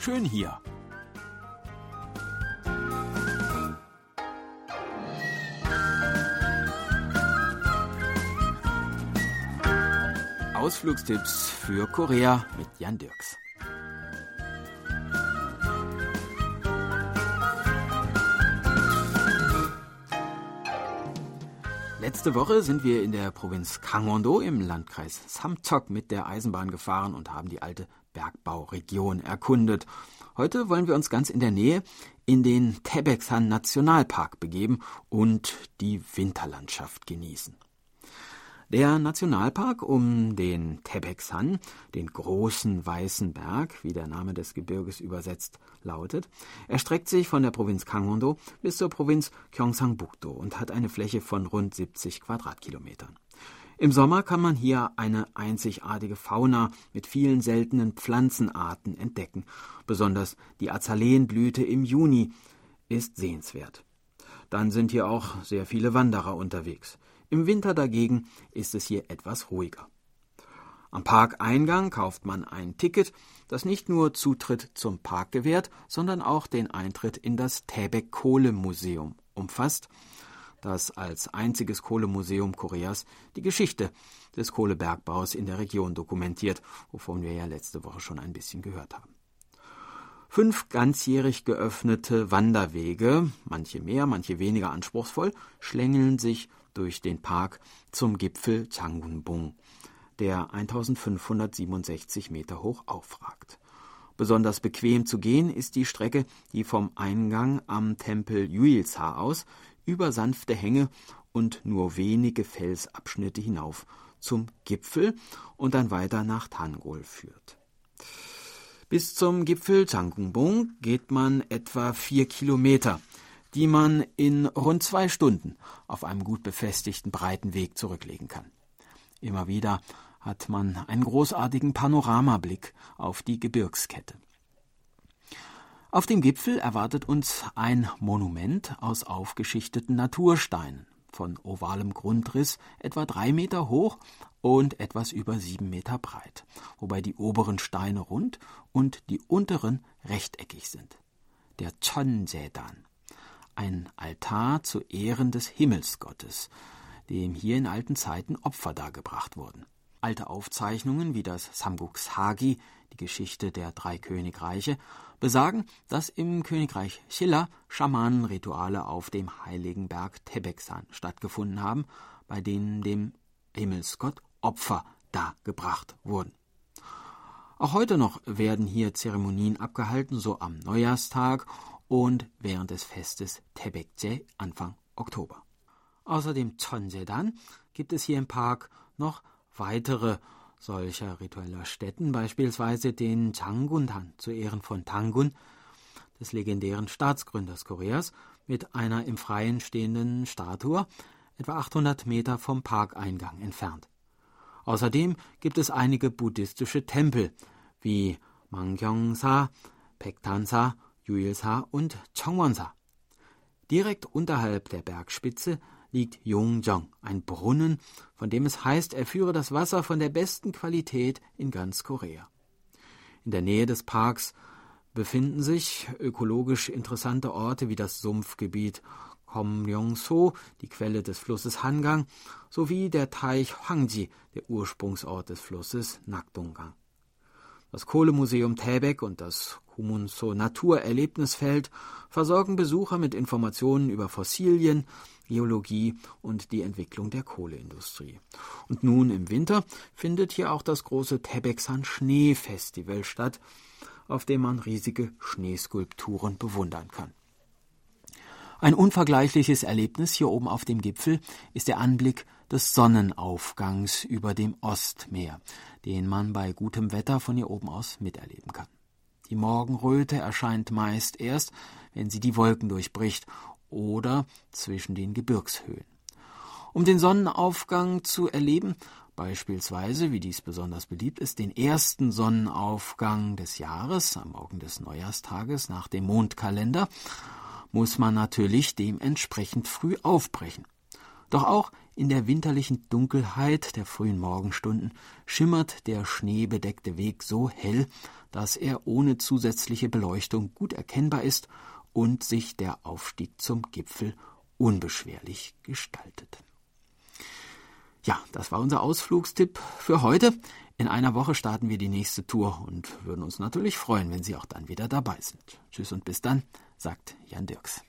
schön hier. Ausflugstipps für Korea mit Jan Dirks. Letzte Woche sind wir in der Provinz Gangwon-do im Landkreis Samtok mit der Eisenbahn gefahren und haben die alte Bergbauregion erkundet. Heute wollen wir uns ganz in der Nähe in den Taebeksan Nationalpark begeben und die Winterlandschaft genießen. Der Nationalpark um den Tebeksan, den großen weißen Berg, wie der Name des Gebirges übersetzt lautet, erstreckt sich von der Provinz Gangwon-do bis zur Provinz Gyeongsang-buk-do und hat eine Fläche von rund 70 Quadratkilometern. Im Sommer kann man hier eine einzigartige Fauna mit vielen seltenen Pflanzenarten entdecken. Besonders die Azaleenblüte im Juni ist sehenswert. Dann sind hier auch sehr viele Wanderer unterwegs. Im Winter dagegen ist es hier etwas ruhiger. Am Parkeingang kauft man ein Ticket, das nicht nur Zutritt zum Park gewährt, sondern auch den Eintritt in das Täbek Kohlemuseum umfasst, das als einziges Kohlemuseum Koreas die Geschichte des Kohlebergbaus in der Region dokumentiert, wovon wir ja letzte Woche schon ein bisschen gehört haben. Fünf ganzjährig geöffnete Wanderwege, manche mehr, manche weniger anspruchsvoll, schlängeln sich durch den Park zum Gipfel Changunbung, der 1567 Meter hoch aufragt. Besonders bequem zu gehen ist die Strecke, die vom Eingang am Tempel Yuilsa aus über sanfte Hänge und nur wenige Felsabschnitte hinauf zum Gipfel und dann weiter nach Tangol führt. Bis zum Gipfel Changunbong geht man etwa vier Kilometer die man in rund zwei Stunden auf einem gut befestigten breiten Weg zurücklegen kann. Immer wieder hat man einen großartigen Panoramablick auf die Gebirgskette. Auf dem Gipfel erwartet uns ein Monument aus aufgeschichteten Natursteinen von ovalem Grundriss, etwa drei Meter hoch und etwas über sieben Meter breit, wobei die oberen Steine rund und die unteren rechteckig sind. Der Chonsedan ein Altar zu Ehren des Himmelsgottes, dem hier in alten Zeiten Opfer dargebracht wurden. Alte Aufzeichnungen wie das Samguk Sagi, die Geschichte der drei Königreiche, besagen, dass im Königreich Chilla Schamanenrituale auf dem heiligen Berg Tebeksan stattgefunden haben, bei denen dem Himmelsgott Opfer dargebracht wurden. Auch heute noch werden hier Zeremonien abgehalten, so am Neujahrstag und während des Festes Tebekje Anfang Oktober. Außerdem Chonsedan gibt es hier im Park noch weitere solcher ritueller Stätten, beispielsweise den Changundan zu Ehren von Tangun, des legendären Staatsgründers Koreas, mit einer im Freien stehenden Statue, etwa 800 Meter vom Parkeingang entfernt. Außerdem gibt es einige buddhistische Tempel wie Mangyongsa, Pektansa Yuilsa und Chongwonsa. Direkt unterhalb der Bergspitze liegt Yongjong, ein Brunnen, von dem es heißt, er führe das Wasser von der besten Qualität in ganz Korea. In der Nähe des Parks befinden sich ökologisch interessante Orte wie das Sumpfgebiet Komryongso, die Quelle des Flusses Hangang, sowie der Teich Hwangji, der Ursprungsort des Flusses Nakdongang. Das Kohlemuseum Täbek und das Kumunso Naturerlebnisfeld versorgen Besucher mit Informationen über Fossilien, Geologie und die Entwicklung der Kohleindustrie. Und nun im Winter findet hier auch das große Tebeksan Schneefestival statt, auf dem man riesige Schneeskulpturen bewundern kann. Ein unvergleichliches Erlebnis hier oben auf dem Gipfel ist der Anblick des Sonnenaufgangs über dem Ostmeer, den man bei gutem Wetter von hier oben aus miterleben kann. Die Morgenröte erscheint meist erst, wenn sie die Wolken durchbricht oder zwischen den Gebirgshöhen. Um den Sonnenaufgang zu erleben, beispielsweise, wie dies besonders beliebt ist, den ersten Sonnenaufgang des Jahres am Morgen des Neujahrstages nach dem Mondkalender, muss man natürlich dementsprechend früh aufbrechen. Doch auch in der winterlichen Dunkelheit der frühen Morgenstunden schimmert der schneebedeckte Weg so hell, dass er ohne zusätzliche Beleuchtung gut erkennbar ist und sich der Aufstieg zum Gipfel unbeschwerlich gestaltet. Ja, das war unser Ausflugstipp für heute. In einer Woche starten wir die nächste Tour und würden uns natürlich freuen, wenn Sie auch dann wieder dabei sind. Tschüss und bis dann, sagt Jan Dirks.